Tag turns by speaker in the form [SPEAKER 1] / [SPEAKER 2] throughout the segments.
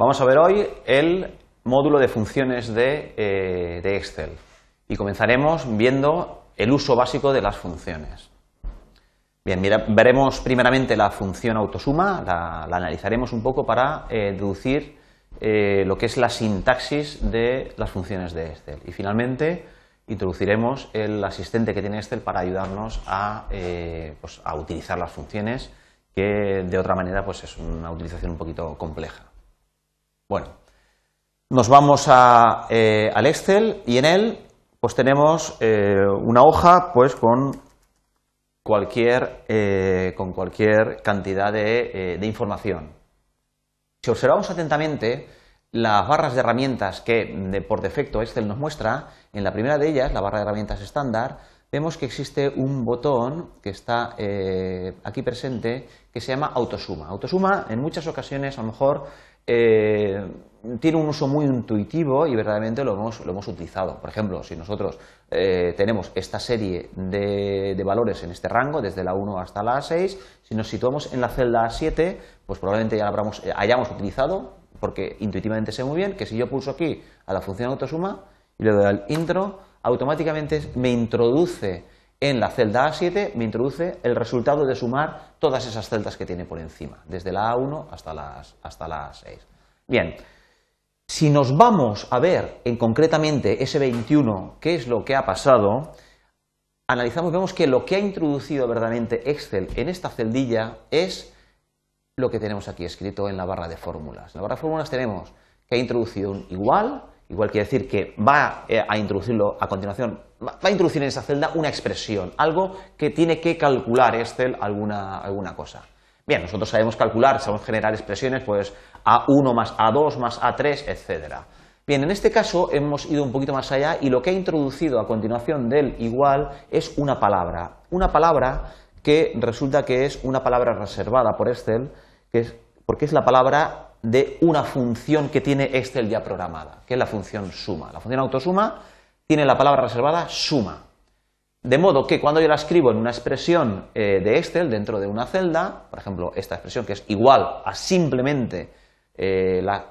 [SPEAKER 1] Vamos a ver hoy el módulo de funciones de, eh, de Excel y comenzaremos viendo el uso básico de las funciones. Bien, veremos primeramente la función autosuma, la, la analizaremos un poco para eh, deducir eh, lo que es la sintaxis de las funciones de Excel. Y finalmente introduciremos el asistente que tiene Excel para ayudarnos a, pues, a utilizar las funciones que de otra manera pues, es una utilización un poquito compleja. Bueno, nos vamos a, eh, al Excel y en él pues tenemos eh, una hoja pues con cualquier, eh, con cualquier cantidad de, información. Si observamos atentamente las barras de herramientas que por defecto Excel nos muestra, en la primera de ellas, la barra de herramientas estándar, vemos que existe un botón que está aquí presente que se llama autosuma. Autosuma en muchas ocasiones a lo mejor eh, tiene un uso muy intuitivo y verdaderamente lo hemos, lo hemos utilizado. Por ejemplo, si nosotros eh, tenemos esta serie de, de, valores en este rango, desde la 1 hasta la 6, si nos situamos en la celda 7, pues probablemente ya la habramos, eh, hayamos utilizado, porque intuitivamente sé muy bien que si yo pulso aquí a la función autosuma y le doy al intro, automáticamente me introduce en la celda A7 me introduce el resultado de sumar todas esas celdas que tiene por encima, desde la A1 hasta las, hasta la A6. Bien, si nos vamos a ver en concretamente ese 21 qué es lo que ha pasado, analizamos, vemos que lo que ha introducido verdaderamente Excel en esta celdilla es lo que tenemos aquí escrito en la barra de fórmulas. En la barra de fórmulas tenemos que ha introducido un igual, igual quiere decir que va eh, a introducirlo a continuación va a introducir en esa celda una expresión, algo que tiene que calcular Excel alguna, alguna cosa. Bien, nosotros sabemos calcular, sabemos generar expresiones, pues A1 más A2 más A3, etc. Bien, en este caso hemos ido un poquito más allá y lo que ha introducido a continuación del igual es una palabra. Una palabra que resulta que es una palabra reservada por Excel, que es, porque es la palabra de una función que tiene Excel ya programada, que es la función suma. La función autosuma tiene la palabra reservada suma. De modo que cuando yo la escribo en una expresión eh, de Excel dentro de una celda, por ejemplo, esta expresión que es igual a simplemente eh, la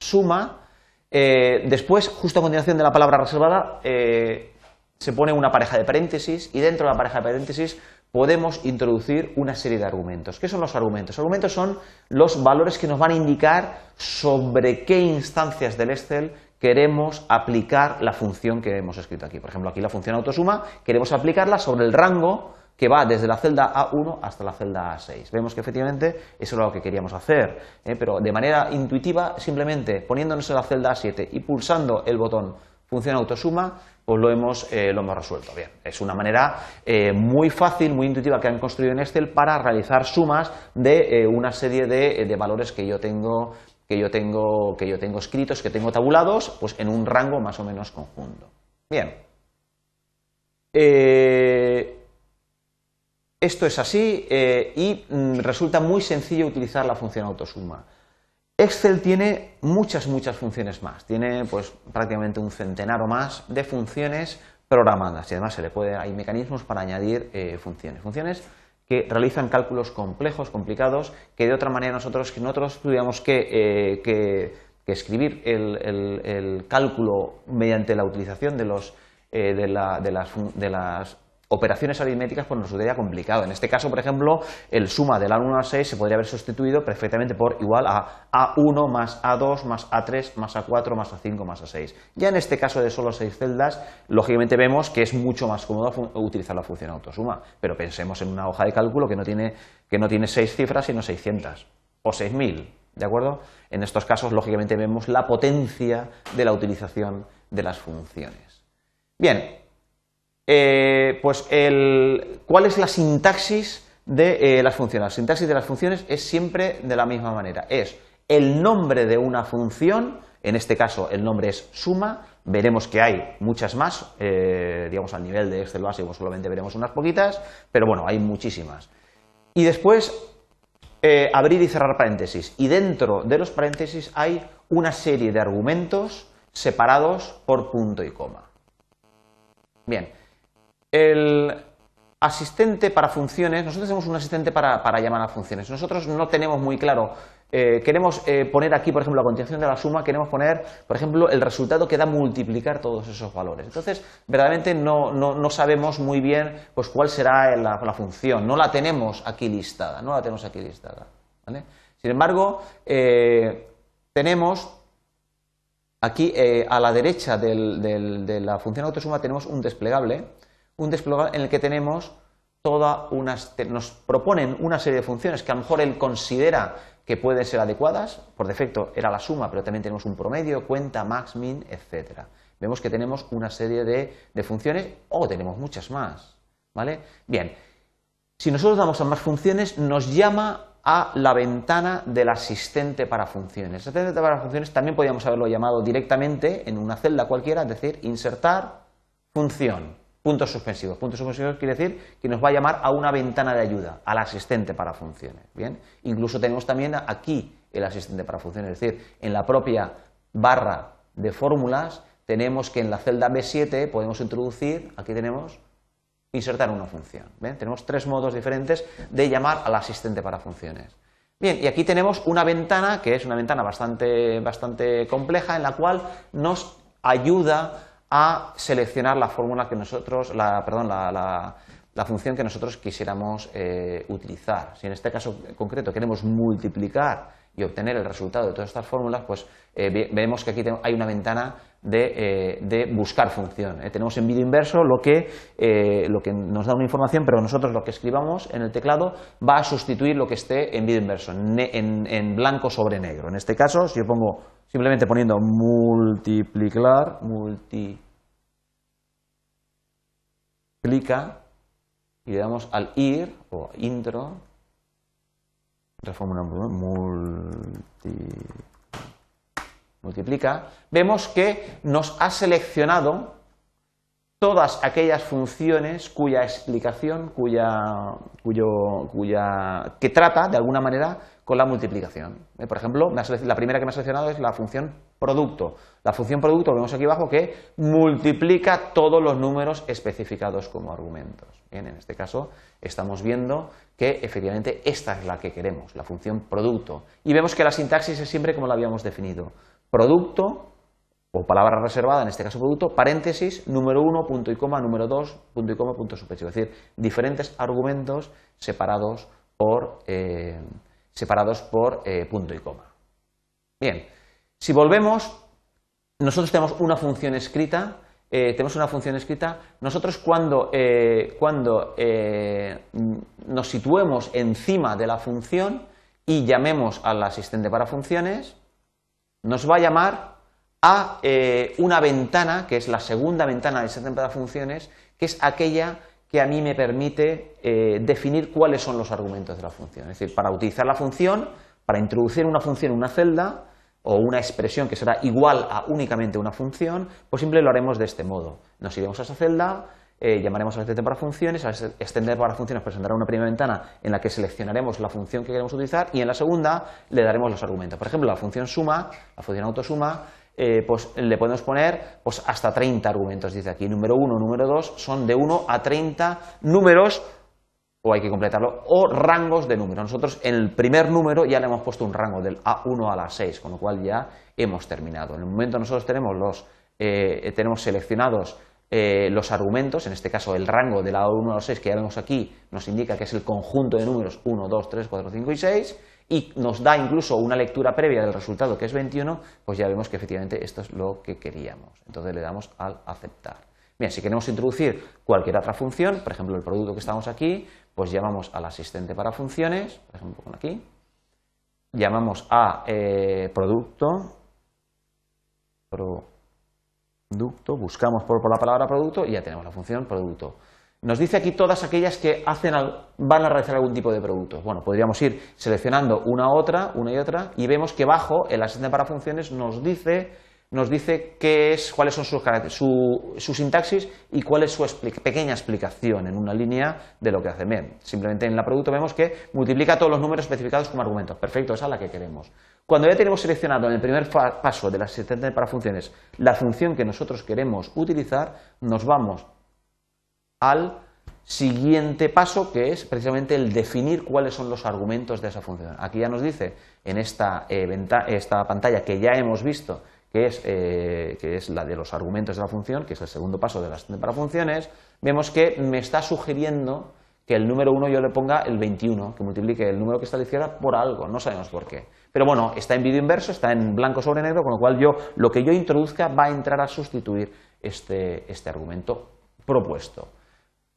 [SPEAKER 1] suma, eh, después, justo a continuación de la palabra reservada, se pone una pareja de paréntesis y dentro de la pareja de paréntesis podemos introducir una serie de argumentos. ¿Qué son los argumentos? Los argumentos son los valores que nos van a indicar sobre qué instancias del Excel queremos aplicar la función que hemos escrito aquí. Por ejemplo, aquí la función autosuma, queremos aplicarla sobre el rango que va desde la celda A1 hasta la celda A6. Vemos que efectivamente eso era lo que queríamos hacer, ¿eh? pero de manera intuitiva, simplemente poniéndonos en la celda A7 y pulsando el botón función autosuma, pues lo hemos, eh, lo hemos resuelto. Bien, es una manera eh, muy fácil, muy intuitiva que han construido en Excel para realizar sumas de una serie de, de valores que yo tengo que yo tengo, que yo tengo escritos, que tengo tabulados, pues en un rango más o menos conjunto. Bien. Eh, esto es así eh, y mm, resulta muy sencillo utilizar la función autosuma. Excel tiene muchas, muchas funciones más. Tiene pues prácticamente un centenar o más de funciones programadas y además se le puede, hay mecanismos para añadir eh, funciones. Funciones que realizan cálculos complejos, complicados, que de otra manera nosotros, nosotros tuviéramos que, eh, que, que escribir el, el, el, cálculo mediante la utilización de, los, eh, de, la, de, las, operaciones aritméticas, pues nos sería complicado. En este caso, por ejemplo, el suma del A1 a 6 se podría haber sustituido perfectamente por igual a A1 más A2 más A3 más A4 más A5 más A6. Ya en este caso de solo 6 celdas, lógicamente vemos que es mucho más cómodo utilizar la función autosuma, pero pensemos en una hoja de cálculo que no tiene, que no tiene 6 cifras, sino 600 o 6000. ¿De acuerdo? En estos casos, lógicamente, vemos la potencia de la utilización de las funciones. Bien, eh, pues el, ¿cuál es la sintaxis de eh, las funciones? La sintaxis de las funciones es siempre de la misma manera. Es el nombre de una función, en este caso el nombre es suma, veremos que hay muchas más, eh, digamos al nivel de Excel básico solamente veremos unas poquitas, pero bueno, hay muchísimas. Y después abrir y cerrar paréntesis. Y dentro de los paréntesis hay una serie de argumentos separados por punto y coma. Bien, el asistente para funciones, nosotros tenemos un asistente para, para, llamar a funciones. Nosotros no tenemos muy claro eh, queremos eh, poner aquí, por ejemplo, a continuación de la suma, queremos poner, por ejemplo, el resultado que da multiplicar todos esos valores. Entonces, verdaderamente no, sabemos muy bien pues, cuál será la, función, no la tenemos aquí listada, no la tenemos aquí listada. Sin embargo, eh, tenemos aquí a la derecha de la función autosuma tenemos un desplegable, un desplegable en el que tenemos toda unas, nos proponen una serie de funciones que a lo mejor él considera que pueden ser adecuadas, por defecto era la suma, pero también tenemos un promedio, cuenta, max, min, etc. Vemos que tenemos una serie de, funciones o tenemos muchas más. ¿vale? Bien, si nosotros damos a más funciones, nos llama a la ventana del asistente para funciones. El asistente para funciones también podríamos haberlo llamado directamente en una celda cualquiera, es decir, insertar función. Puntos suspensivos. Puntos suspensivos quiere decir que nos va a llamar a una ventana de ayuda, al asistente para funciones. Bien, incluso tenemos también aquí el asistente para funciones, es decir, en la propia barra de fórmulas tenemos que en la celda B7 podemos introducir, aquí tenemos, insertar una función. Tenemos tres modos diferentes de llamar al asistente para funciones. Bien, y aquí tenemos una ventana que es una ventana bastante, bastante compleja en la cual nos ayuda a seleccionar la fórmula que nosotros, la, perdón, la, función que nosotros quisiéramos eh, utilizar. Si en este caso concreto queremos multiplicar y obtener el resultado de todas estas fórmulas, pues eh, vemos que aquí hay una ventana de, eh, buscar función. tenemos en vídeo inverso lo que, lo que nos da una información, pero nosotros lo que escribamos en el teclado va a sustituir lo que esté en vídeo inverso, en, en blanco sobre negro. En este caso, si yo pongo simplemente poniendo multiplicar, multiplica, y le damos al ir o intro, multi, multiplica, vemos que nos ha seleccionado todas aquellas funciones cuya explicación, cuya, cuyo, cuya, que trata de alguna manera con la multiplicación. Eh, por ejemplo, la primera que me ha seleccionado es la función producto. La función producto, vemos aquí abajo, que multiplica todos los números especificados como argumentos. Bien, en este caso estamos viendo que efectivamente esta es la que queremos, la función producto. Y vemos que la sintaxis es siempre como la habíamos definido. Producto, palabra reservada, en este caso producto, paréntesis, número 1, punto y coma, número 2, punto y coma, punto suspensivo. Es decir, diferentes argumentos separados por... Eh, separados por eh, punto y coma. Bien, si volvemos, nosotros tenemos una función escrita, eh, tenemos una función escrita, nosotros cuando, cuando nos situemos encima de la función y llamemos al asistente para funciones, nos va a llamar a una ventana, que es la segunda ventana del asistente para funciones, que es aquella que a mí me permite eh, definir cuáles son los argumentos de la función. Es decir, para utilizar la función, para introducir una función en una celda o una expresión que será igual a únicamente una función, pues siempre lo haremos de este modo. Nos iremos a esa celda, eh, llamaremos al asistente para funciones, al asistente para funciones presentará una primera ventana en la que seleccionaremos la función que queremos utilizar y en la segunda le daremos los argumentos. Por ejemplo, la función suma, la función autosuma, eh, pues le podemos poner pues hasta 30 argumentos, dice aquí. Número 1, número 2 son de 1 a 30 números, o hay que completarlo, o rangos de números. Nosotros en el primer número ya le hemos puesto un rango del A1 a la 6, con lo cual ya hemos terminado. En el momento nosotros tenemos, los, eh, tenemos seleccionados eh, los argumentos, en este caso el rango de la A1 a la 6 que ya vemos aquí, nos indica que es el conjunto de números 1, 2, 3, 4, 5 y 6, y nos da incluso una lectura previa del resultado que es 21, pues ya vemos que efectivamente esto es lo que queríamos. Entonces le damos al aceptar. Bien, si queremos introducir cualquier otra función, por ejemplo el producto que estamos aquí, pues llamamos al asistente para funciones, por ejemplo con aquí, llamamos a eh, producto, producto, buscamos por la palabra producto y ya tenemos la función producto. Nos dice aquí todas aquellas que hacen van a realizar algún tipo de productos. Bueno, podríamos ir seleccionando una u otra, una y otra, y vemos que bajo el asistente para funciones nos dice, nos dice qué es, cuáles son sus su, su, sintaxis y cuál es su pequeña explicación en una línea de lo que hace. Bien, simplemente en la producto vemos que multiplica todos los números especificados como argumentos. Perfecto, esa es la que queremos. Cuando ya tenemos seleccionado en el primer paso del asistente para funciones la función que nosotros queremos utilizar, nos vamos al siguiente paso que es precisamente el definir cuáles son los argumentos de esa función. Aquí ya nos dice en esta, eh, esta pantalla que ya hemos visto que es, eh, que es, la de los argumentos de la función, que es el segundo paso de las para funciones, vemos que me está sugiriendo que el número 1 yo le ponga el 21, que multiplique el número que está a la izquierda por algo, no sabemos por qué. Pero bueno, está en vídeo inverso, está en blanco sobre negro, con lo cual yo lo que yo introduzca va a entrar a sustituir este, este argumento propuesto.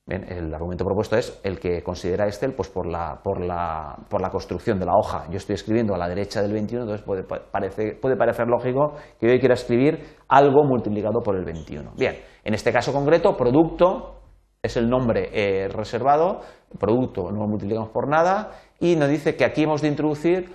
[SPEAKER 1] El argumento propuesto es el que considera Excel pues por, la, por, la, por la construcción de la hoja. Yo estoy escribiendo a la derecha del 21, entonces puede, puede parecer lógico que yo quiera escribir algo multiplicado por el 21. Bien, en este caso concreto, producto es el nombre eh, reservado, producto no lo multiplicamos por nada, y nos dice que aquí hemos de introducir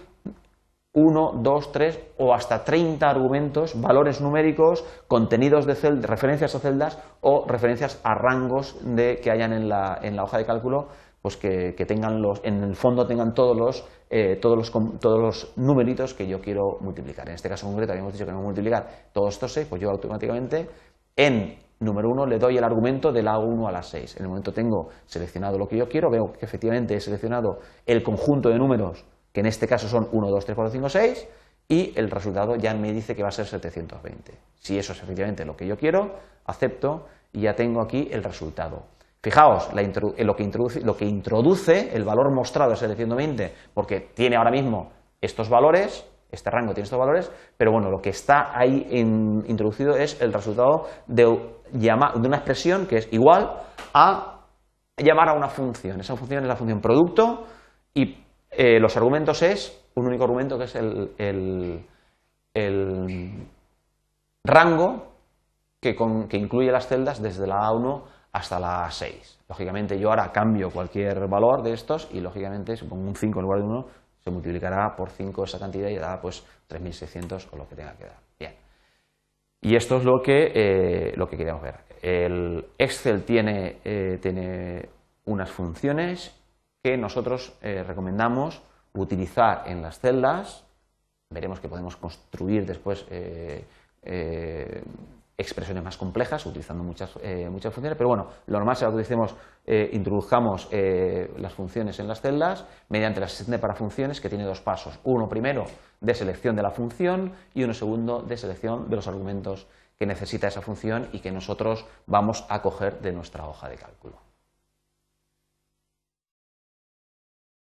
[SPEAKER 1] 1, 2, 3 o hasta 30 argumentos, valores numéricos, contenidos de celdas, referencias a celdas o referencias a rangos de, que hayan en la, en la hoja de cálculo, pues que, tengan los, en el fondo tengan todos los, eh, todos, los, todos los numeritos que yo quiero multiplicar. En este caso concreto habíamos dicho que no multiplicar todos estos 6, pues yo automáticamente en número 1 le doy el argumento de la 1 a la 6. En el momento tengo seleccionado lo que yo quiero, veo que efectivamente he seleccionado el conjunto de números, que en este caso son 1, 2, 3, 4, 5, 6, y el resultado ya me dice que va a ser 720. Si eso es efectivamente lo que yo quiero, acepto y ya tengo aquí el resultado. Fijaos, eh, lo, que introduce, el valor mostrado es 720, porque tiene ahora mismo estos valores, este rango tiene estos valores, pero bueno, lo que está ahí introducido es el resultado de, de una expresión que es igual a llamar a una función. Esa función es la función producto y eh, los argumentos es un único argumento que es el, rango que, que, incluye las celdas desde la A1 hasta la A6. Lógicamente yo ahora cambio cualquier valor de estos y lógicamente si pongo un 5 en lugar de 1 se multiplicará por 5 esa cantidad y dará pues 3.600 o lo que tenga que dar. Bien. Y esto es lo que, eh, lo que queríamos ver. El Excel tiene, eh, tiene unas funciones que nosotros eh, recomendamos utilizar en las celdas. Veremos que podemos construir después expresiones más complejas utilizando muchas, eh, muchas funciones, pero bueno, lo normal será que utilicemos, eh, introduzcamos eh, las funciones en las celdas mediante la asistente para funciones que tiene dos pasos. Uno primero de selección de la función y uno segundo de selección de los argumentos que necesita esa función y que nosotros vamos a coger de nuestra hoja de cálculo.